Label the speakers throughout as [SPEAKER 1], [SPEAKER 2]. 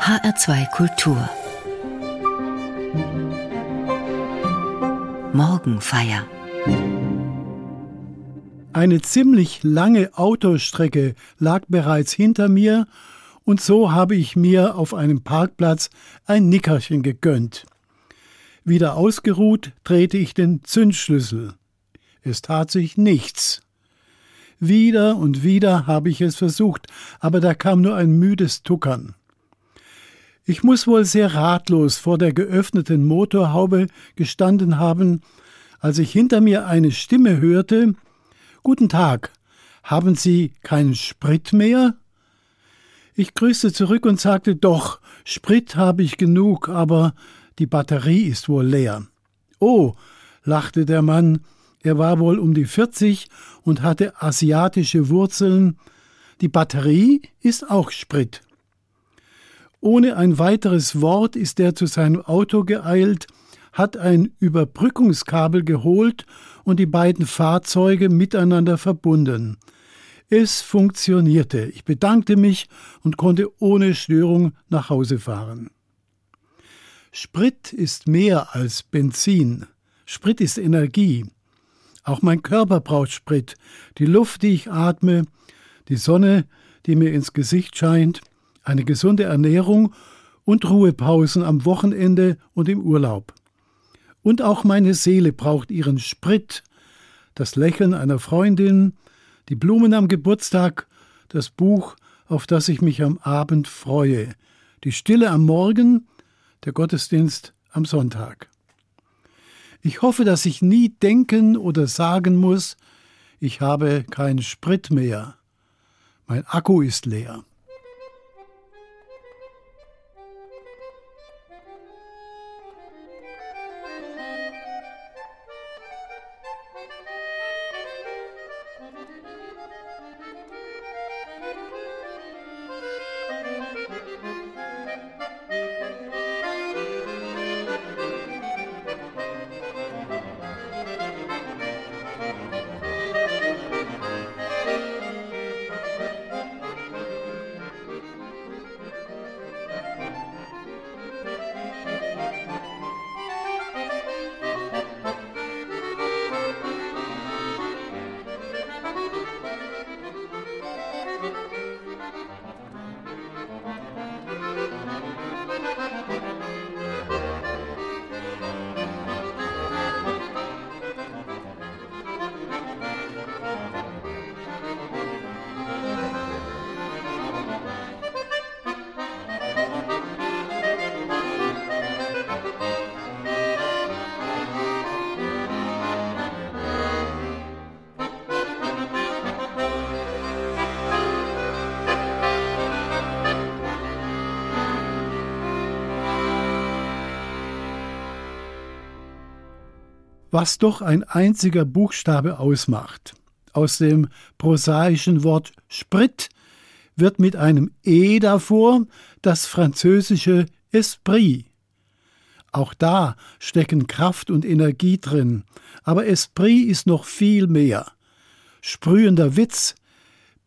[SPEAKER 1] HR2 Kultur Morgenfeier
[SPEAKER 2] Eine ziemlich lange Autostrecke lag bereits hinter mir, und so habe ich mir auf einem Parkplatz ein Nickerchen gegönnt. Wieder ausgeruht drehte ich den Zündschlüssel. Es tat sich nichts. Wieder und wieder habe ich es versucht, aber da kam nur ein müdes Tuckern. Ich muss wohl sehr ratlos vor der geöffneten Motorhaube gestanden haben, als ich hinter mir eine Stimme hörte Guten Tag, haben Sie keinen Sprit mehr? Ich grüßte zurück und sagte Doch, Sprit habe ich genug, aber die Batterie ist wohl leer. Oh, lachte der Mann, er war wohl um die 40 und hatte asiatische Wurzeln. Die Batterie ist auch Sprit. Ohne ein weiteres Wort ist er zu seinem Auto geeilt, hat ein Überbrückungskabel geholt und die beiden Fahrzeuge miteinander verbunden. Es funktionierte. Ich bedankte mich und konnte ohne Störung nach Hause fahren. Sprit ist mehr als Benzin. Sprit ist Energie. Auch mein Körper braucht Sprit, die Luft, die ich atme, die Sonne, die mir ins Gesicht scheint, eine gesunde Ernährung und Ruhepausen am Wochenende und im Urlaub. Und auch meine Seele braucht ihren Sprit, das Lächeln einer Freundin, die Blumen am Geburtstag, das Buch, auf das ich mich am Abend freue, die Stille am Morgen, der Gottesdienst am Sonntag. Ich hoffe, dass ich nie denken oder sagen muss, ich habe keinen Sprit mehr. Mein Akku ist leer. Was doch ein einziger Buchstabe ausmacht. Aus dem prosaischen Wort Sprit wird mit einem E davor das französische Esprit. Auch da stecken Kraft und Energie drin, aber Esprit ist noch viel mehr. Sprühender Witz,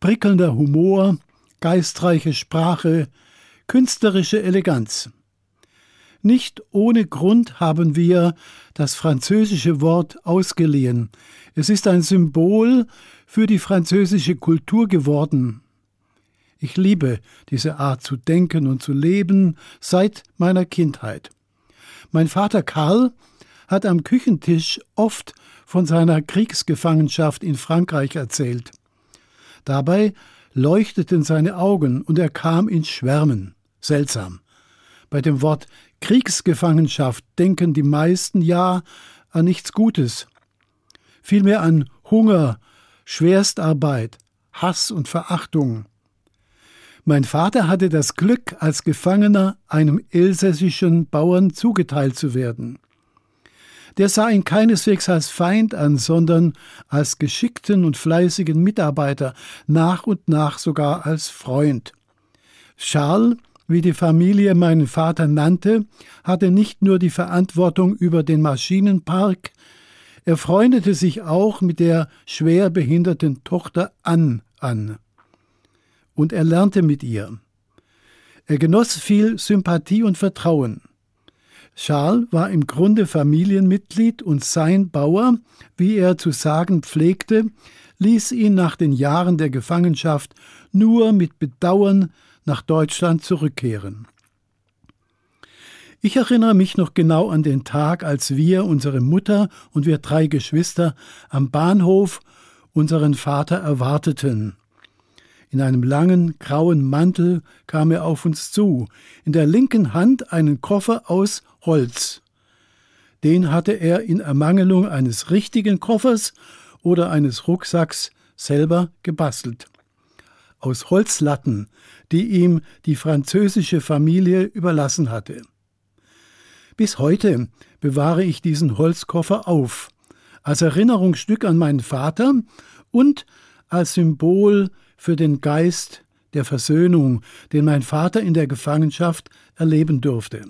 [SPEAKER 2] prickelnder Humor, geistreiche Sprache, künstlerische Eleganz. Nicht ohne Grund haben wir das französische Wort ausgeliehen. Es ist ein Symbol für die französische Kultur geworden. Ich liebe diese Art zu denken und zu leben seit meiner Kindheit. Mein Vater Karl hat am Küchentisch oft von seiner Kriegsgefangenschaft in Frankreich erzählt. Dabei leuchteten seine Augen und er kam ins Schwärmen. Seltsam. Bei dem Wort Kriegsgefangenschaft denken die meisten ja an nichts Gutes, vielmehr an Hunger, Schwerstarbeit, Hass und Verachtung. Mein Vater hatte das Glück, als Gefangener einem elsässischen Bauern zugeteilt zu werden. Der sah ihn keineswegs als Feind an, sondern als geschickten und fleißigen Mitarbeiter, nach und nach sogar als Freund. Charles wie die Familie meinen Vater nannte, hatte nicht nur die Verantwortung über den Maschinenpark, er freundete sich auch mit der schwer behinderten Tochter Ann an. Und er lernte mit ihr. Er genoss viel Sympathie und Vertrauen. Charles war im Grunde Familienmitglied und sein Bauer, wie er zu sagen pflegte, ließ ihn nach den Jahren der Gefangenschaft nur mit Bedauern nach Deutschland zurückkehren. Ich erinnere mich noch genau an den Tag, als wir, unsere Mutter und wir drei Geschwister, am Bahnhof unseren Vater erwarteten. In einem langen grauen Mantel kam er auf uns zu, in der linken Hand einen Koffer aus Holz. Den hatte er in Ermangelung eines richtigen Koffers oder eines Rucksacks selber gebastelt. Aus Holzlatten, die ihm die französische Familie überlassen hatte. Bis heute bewahre ich diesen Holzkoffer auf, als Erinnerungsstück an meinen Vater und als Symbol für den Geist der Versöhnung, den mein Vater in der Gefangenschaft erleben durfte.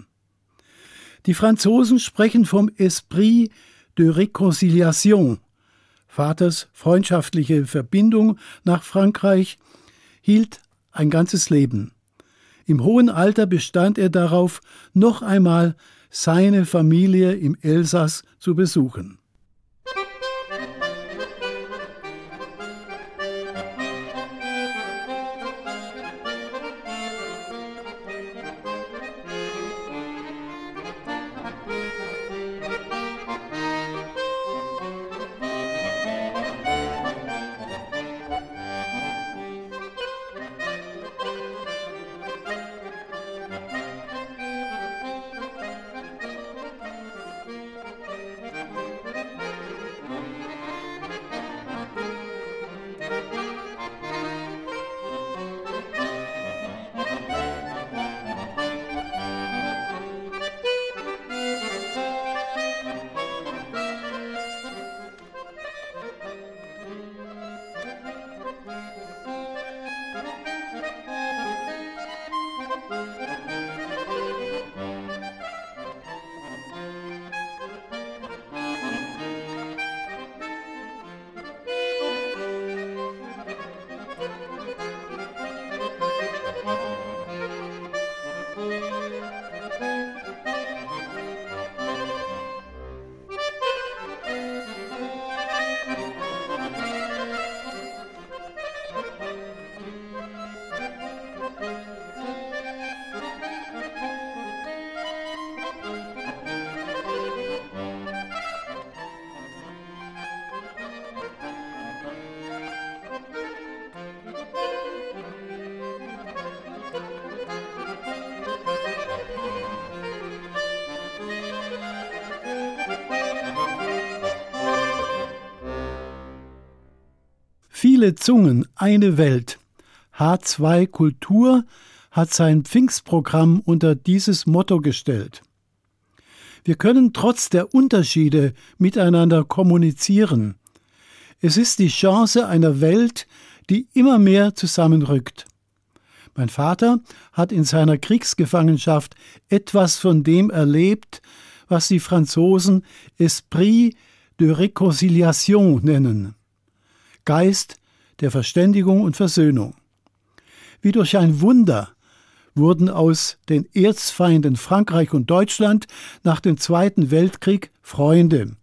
[SPEAKER 2] Die Franzosen sprechen vom Esprit de Réconciliation. Vaters freundschaftliche Verbindung nach Frankreich hielt ein ganzes Leben. Im hohen Alter bestand er darauf, noch einmal seine Familie im Elsass zu besuchen. Viele Zungen, eine Welt. H2 Kultur hat sein Pfingstprogramm unter dieses Motto gestellt. Wir können trotz der Unterschiede miteinander kommunizieren. Es ist die Chance einer Welt, die immer mehr zusammenrückt. Mein Vater hat in seiner Kriegsgefangenschaft etwas von dem erlebt, was die Franzosen Esprit de Réconciliation nennen. Geist der Verständigung und Versöhnung. Wie durch ein Wunder wurden aus den Erzfeinden Frankreich und Deutschland nach dem Zweiten Weltkrieg Freunde.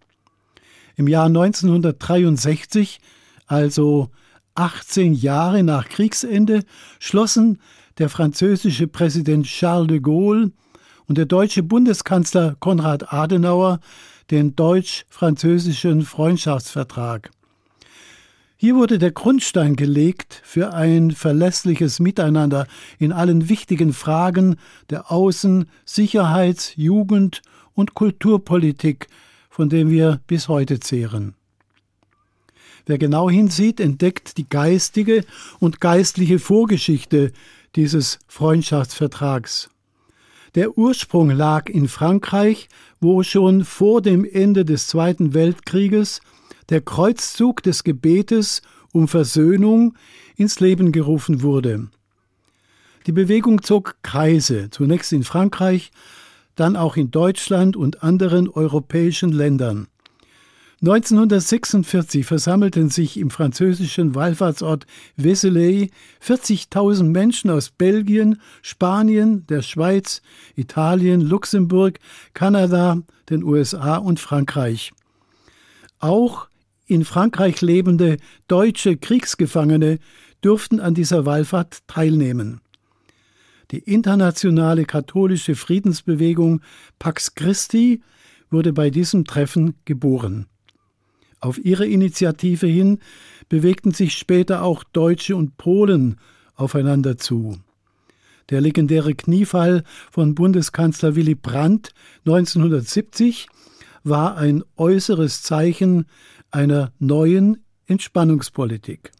[SPEAKER 2] Im Jahr 1963, also 18 Jahre nach Kriegsende, schlossen der französische Präsident Charles de Gaulle und der deutsche Bundeskanzler Konrad Adenauer den deutsch-französischen Freundschaftsvertrag. Hier wurde der Grundstein gelegt für ein verlässliches Miteinander in allen wichtigen Fragen der Außen-, Sicherheits-, Jugend- und Kulturpolitik, von dem wir bis heute zehren. Wer genau hinsieht, entdeckt die geistige und geistliche Vorgeschichte dieses Freundschaftsvertrags. Der Ursprung lag in Frankreich, wo schon vor dem Ende des Zweiten Weltkrieges der Kreuzzug des Gebetes um Versöhnung ins Leben gerufen wurde. Die Bewegung zog Kreise, zunächst in Frankreich, dann auch in Deutschland und anderen europäischen Ländern. 1946 versammelten sich im französischen Wallfahrtsort Vézelay 40.000 Menschen aus Belgien, Spanien, der Schweiz, Italien, Luxemburg, Kanada, den USA und Frankreich. Auch in Frankreich lebende deutsche Kriegsgefangene durften an dieser Wallfahrt teilnehmen. Die internationale katholische Friedensbewegung Pax Christi wurde bei diesem Treffen geboren. Auf ihre Initiative hin bewegten sich später auch Deutsche und Polen aufeinander zu. Der legendäre Kniefall von Bundeskanzler Willy Brandt 1970 war ein äußeres Zeichen einer neuen Entspannungspolitik.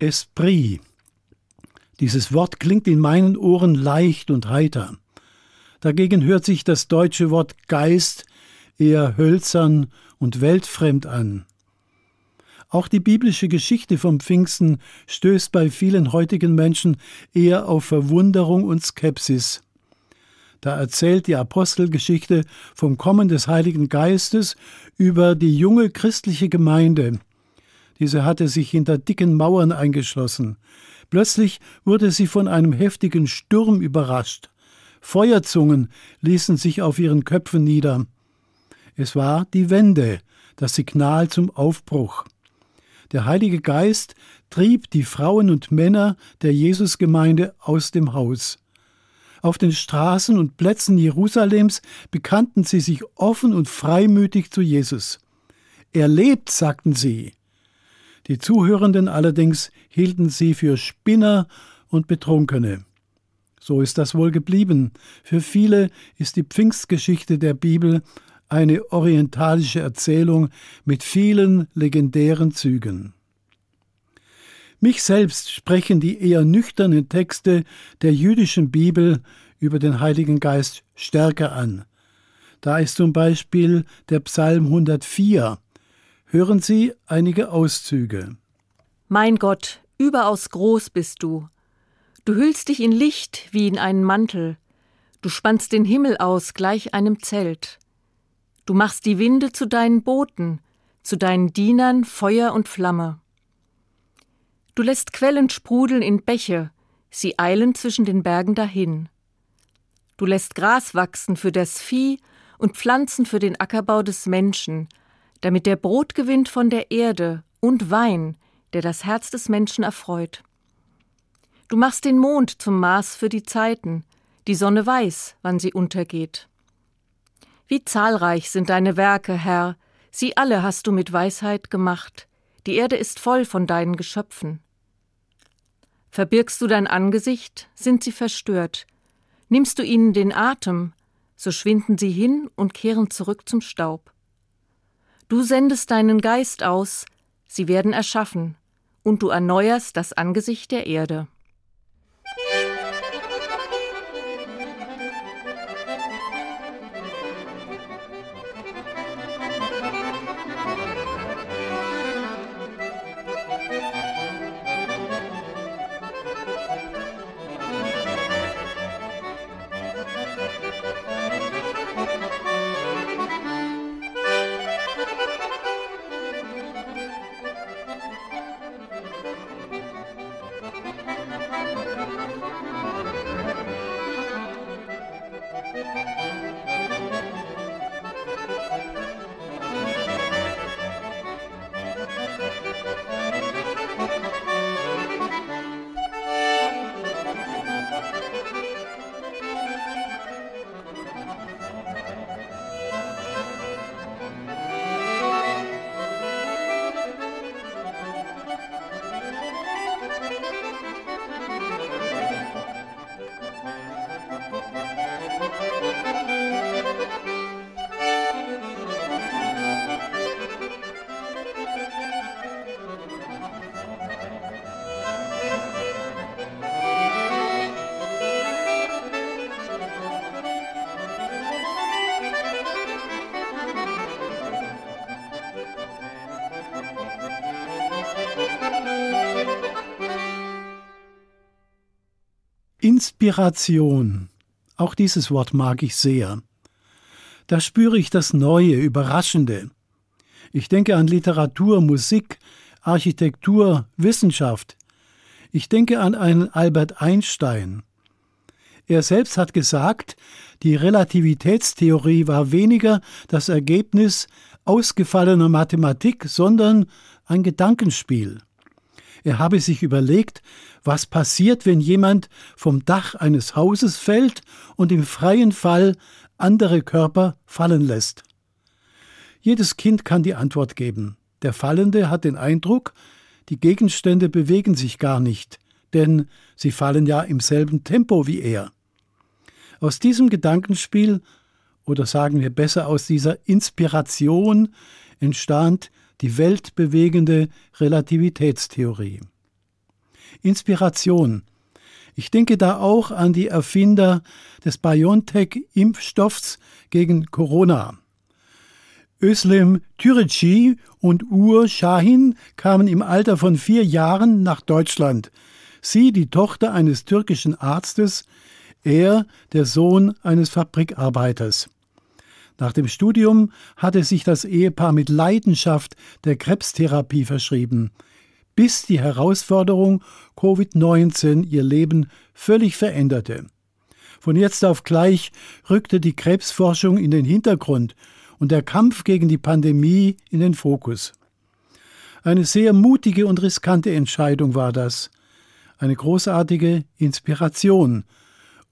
[SPEAKER 2] Esprit. Dieses Wort klingt in meinen Ohren leicht und heiter. Dagegen hört sich das deutsche Wort Geist eher hölzern und weltfremd an. Auch die biblische Geschichte vom Pfingsten stößt bei vielen heutigen Menschen eher auf Verwunderung und Skepsis. Da erzählt die Apostelgeschichte vom Kommen des Heiligen Geistes über die junge christliche Gemeinde, diese hatte sich hinter dicken Mauern eingeschlossen. Plötzlich wurde sie von einem heftigen Sturm überrascht. Feuerzungen ließen sich auf ihren Köpfen nieder. Es war die Wende, das Signal zum Aufbruch. Der Heilige Geist trieb die Frauen und Männer der Jesusgemeinde aus dem Haus. Auf den Straßen und Plätzen Jerusalems bekannten sie sich offen und freimütig zu Jesus. Er lebt, sagten sie. Die Zuhörenden allerdings hielten sie für Spinner und Betrunkene. So ist das wohl geblieben. Für viele ist die Pfingstgeschichte der Bibel eine orientalische Erzählung mit vielen legendären Zügen. Mich selbst sprechen die eher nüchternen Texte der jüdischen Bibel über den Heiligen Geist stärker an. Da ist zum Beispiel der Psalm 104, Hören Sie einige Auszüge.
[SPEAKER 3] Mein Gott, überaus groß bist du. Du hüllst dich in Licht wie in einen Mantel. Du spannst den Himmel aus gleich einem Zelt. Du machst die Winde zu deinen Booten, zu deinen Dienern Feuer und Flamme. Du lässt Quellen sprudeln in Bäche, sie eilen zwischen den Bergen dahin. Du lässt Gras wachsen für das Vieh und Pflanzen für den Ackerbau des Menschen, damit der Brot gewinnt von der Erde und Wein, der das Herz des Menschen erfreut. Du machst den Mond zum Maß für die Zeiten, die Sonne weiß, wann sie untergeht. Wie zahlreich sind deine Werke, Herr, sie alle hast du mit Weisheit gemacht, die Erde ist voll von deinen Geschöpfen. Verbirgst du dein Angesicht, sind sie verstört, nimmst du ihnen den Atem, so schwinden sie hin und kehren zurück zum Staub. Du sendest deinen Geist aus, sie werden erschaffen, und du erneuerst das Angesicht der Erde.
[SPEAKER 2] Inspiration. Auch dieses Wort mag ich sehr. Da spüre ich das Neue, Überraschende. Ich denke an Literatur, Musik, Architektur, Wissenschaft. Ich denke an einen Albert Einstein. Er selbst hat gesagt, die Relativitätstheorie war weniger das Ergebnis ausgefallener Mathematik, sondern ein Gedankenspiel. Er habe sich überlegt, was passiert, wenn jemand vom Dach eines Hauses fällt und im freien Fall andere Körper fallen lässt. Jedes Kind kann die Antwort geben. Der Fallende hat den Eindruck, die Gegenstände bewegen sich gar nicht, denn sie fallen ja im selben Tempo wie er. Aus diesem Gedankenspiel, oder sagen wir besser aus dieser Inspiration, entstand die weltbewegende Relativitätstheorie. Inspiration. Ich denke da auch an die Erfinder des BioNTech-Impfstoffs gegen Corona. Özlem Türeci und Ur Shahin kamen im Alter von vier Jahren nach Deutschland. Sie, die Tochter eines türkischen Arztes, er, der Sohn eines Fabrikarbeiters. Nach dem Studium hatte sich das Ehepaar mit Leidenschaft der Krebstherapie verschrieben, bis die Herausforderung Covid-19 ihr Leben völlig veränderte. Von jetzt auf gleich rückte die Krebsforschung in den Hintergrund und der Kampf gegen die Pandemie in den Fokus. Eine sehr mutige und riskante Entscheidung war das, eine großartige Inspiration,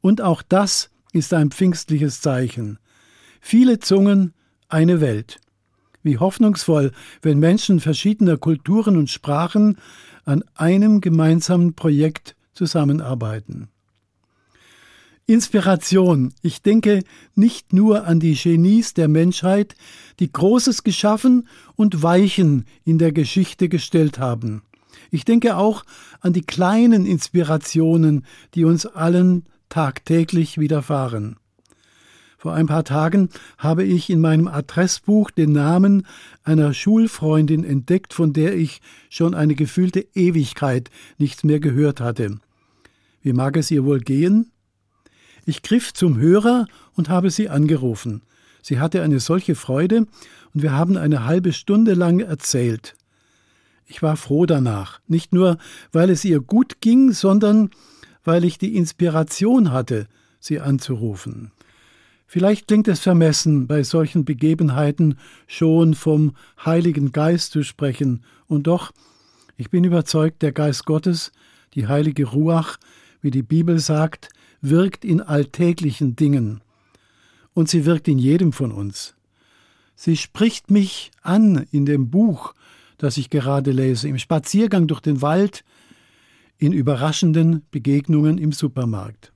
[SPEAKER 2] und auch das ist ein pfingstliches Zeichen. Viele Zungen, eine Welt. Wie hoffnungsvoll, wenn Menschen verschiedener Kulturen und Sprachen an einem gemeinsamen Projekt zusammenarbeiten. Inspiration. Ich denke nicht nur an die Genies der Menschheit, die Großes geschaffen und Weichen in der Geschichte gestellt haben. Ich denke auch an die kleinen Inspirationen, die uns allen tagtäglich widerfahren. Vor ein paar Tagen habe ich in meinem Adressbuch den Namen einer Schulfreundin entdeckt, von der ich schon eine gefühlte Ewigkeit nichts mehr gehört hatte. Wie mag es ihr wohl gehen? Ich griff zum Hörer und habe sie angerufen. Sie hatte eine solche Freude, und wir haben eine halbe Stunde lang erzählt. Ich war froh danach, nicht nur, weil es ihr gut ging, sondern weil ich die Inspiration hatte, sie anzurufen. Vielleicht klingt es vermessen, bei solchen Begebenheiten schon vom Heiligen Geist zu sprechen, und doch, ich bin überzeugt, der Geist Gottes, die heilige Ruach, wie die Bibel sagt, wirkt in alltäglichen Dingen. Und sie wirkt in jedem von uns. Sie spricht mich an in dem Buch, das ich gerade lese, im Spaziergang durch den Wald, in überraschenden Begegnungen im Supermarkt.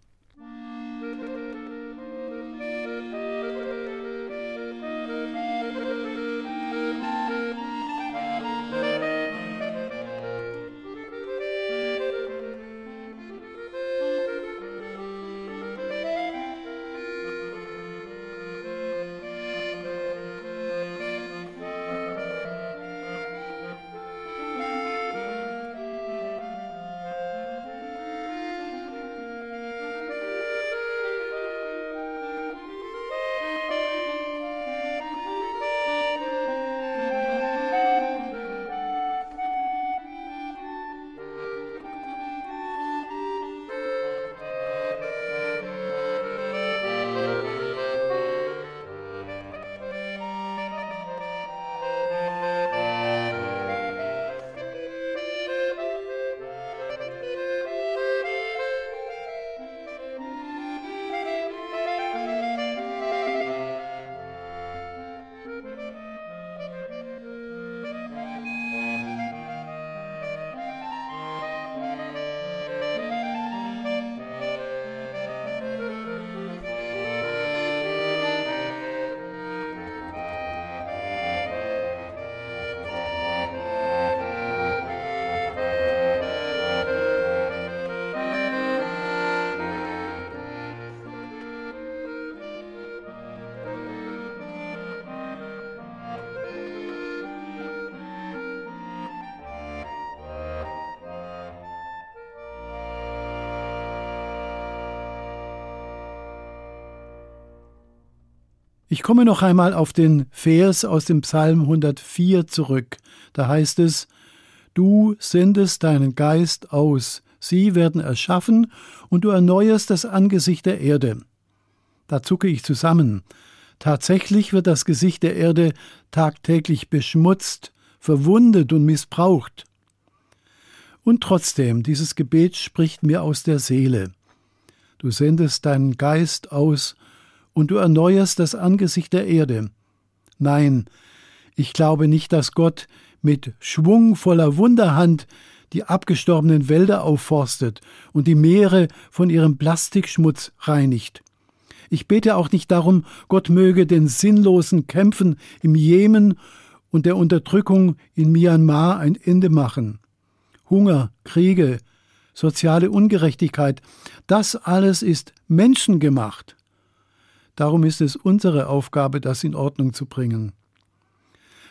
[SPEAKER 2] Ich komme noch einmal auf den Vers aus dem Psalm 104 zurück. Da heißt es, Du sendest deinen Geist aus, sie werden erschaffen, und du erneuerst das Angesicht der Erde. Da zucke ich zusammen. Tatsächlich wird das Gesicht der Erde tagtäglich beschmutzt, verwundet und missbraucht. Und trotzdem, dieses Gebet spricht mir aus der Seele. Du sendest deinen Geist aus und du erneuerst das Angesicht der Erde. Nein, ich glaube nicht, dass Gott mit schwungvoller Wunderhand die abgestorbenen Wälder aufforstet und die Meere von ihrem Plastikschmutz reinigt. Ich bete auch nicht darum, Gott möge den sinnlosen Kämpfen im Jemen und der Unterdrückung in Myanmar ein Ende machen. Hunger, Kriege, soziale Ungerechtigkeit, das alles ist menschengemacht. Darum ist es unsere Aufgabe, das in Ordnung zu bringen.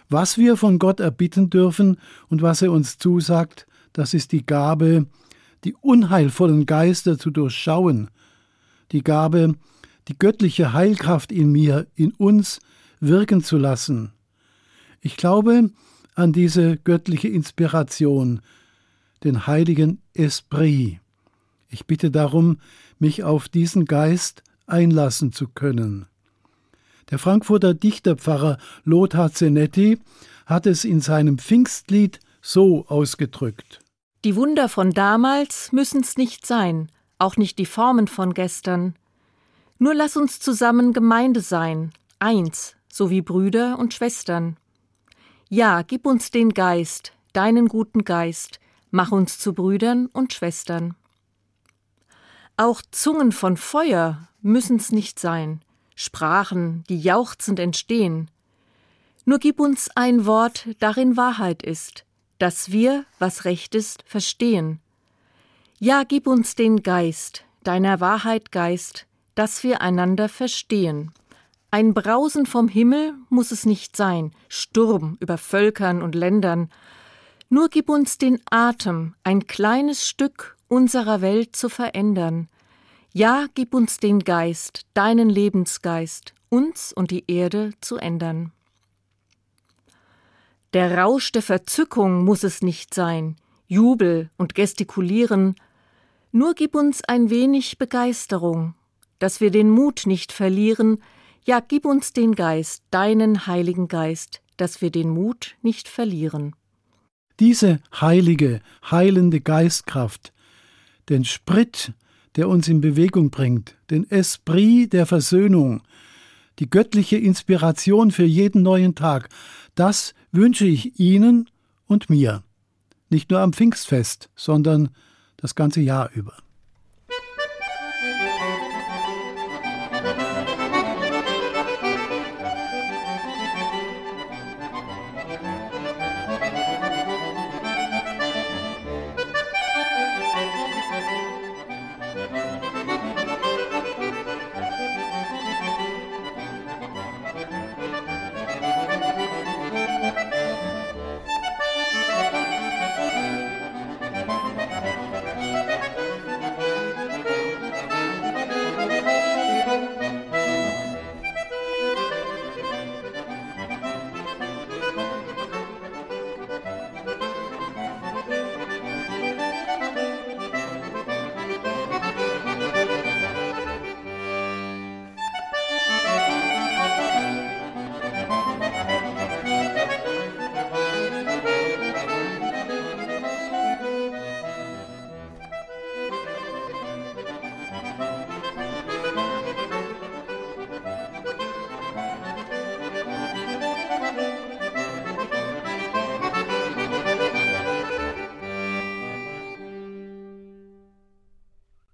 [SPEAKER 2] Was wir von Gott erbitten dürfen und was er uns zusagt, das ist die Gabe, die unheilvollen Geister zu durchschauen, die Gabe, die göttliche Heilkraft in mir, in uns wirken zu lassen. Ich glaube an diese göttliche Inspiration, den heiligen Esprit. Ich bitte darum, mich auf diesen Geist einlassen zu können. Der Frankfurter Dichterpfarrer Lothar Zenetti hat es in seinem Pfingstlied so ausgedrückt.
[SPEAKER 3] Die Wunder von damals müssen's nicht sein, auch nicht die Formen von gestern. Nur lass uns zusammen Gemeinde sein, eins, so wie Brüder und Schwestern. Ja, gib uns den Geist, deinen guten Geist, mach uns zu Brüdern und Schwestern. Auch Zungen von Feuer müssen's nicht sein, Sprachen, die jauchzend entstehen. Nur gib uns ein Wort, darin Wahrheit ist, dass wir, was recht ist, verstehen. Ja, gib uns den Geist, deiner Wahrheit Geist, dass wir einander verstehen. Ein Brausen vom Himmel muss es nicht sein, Sturm über Völkern und Ländern. Nur gib uns den Atem, ein kleines Stück unserer Welt zu verändern. Ja, gib uns den Geist, deinen Lebensgeist, uns und die Erde zu ändern. Der Rausch der Verzückung muss es nicht sein, Jubel und Gestikulieren, nur gib uns ein wenig Begeisterung, dass wir den Mut nicht verlieren, ja gib uns den Geist, deinen Heiligen Geist, dass wir den Mut nicht verlieren.
[SPEAKER 2] Diese heilige, heilende Geistkraft, den Sprit, der uns in Bewegung bringt, den Esprit der Versöhnung, die göttliche Inspiration für jeden neuen Tag, das wünsche ich Ihnen und mir. Nicht nur am Pfingstfest, sondern das ganze Jahr über.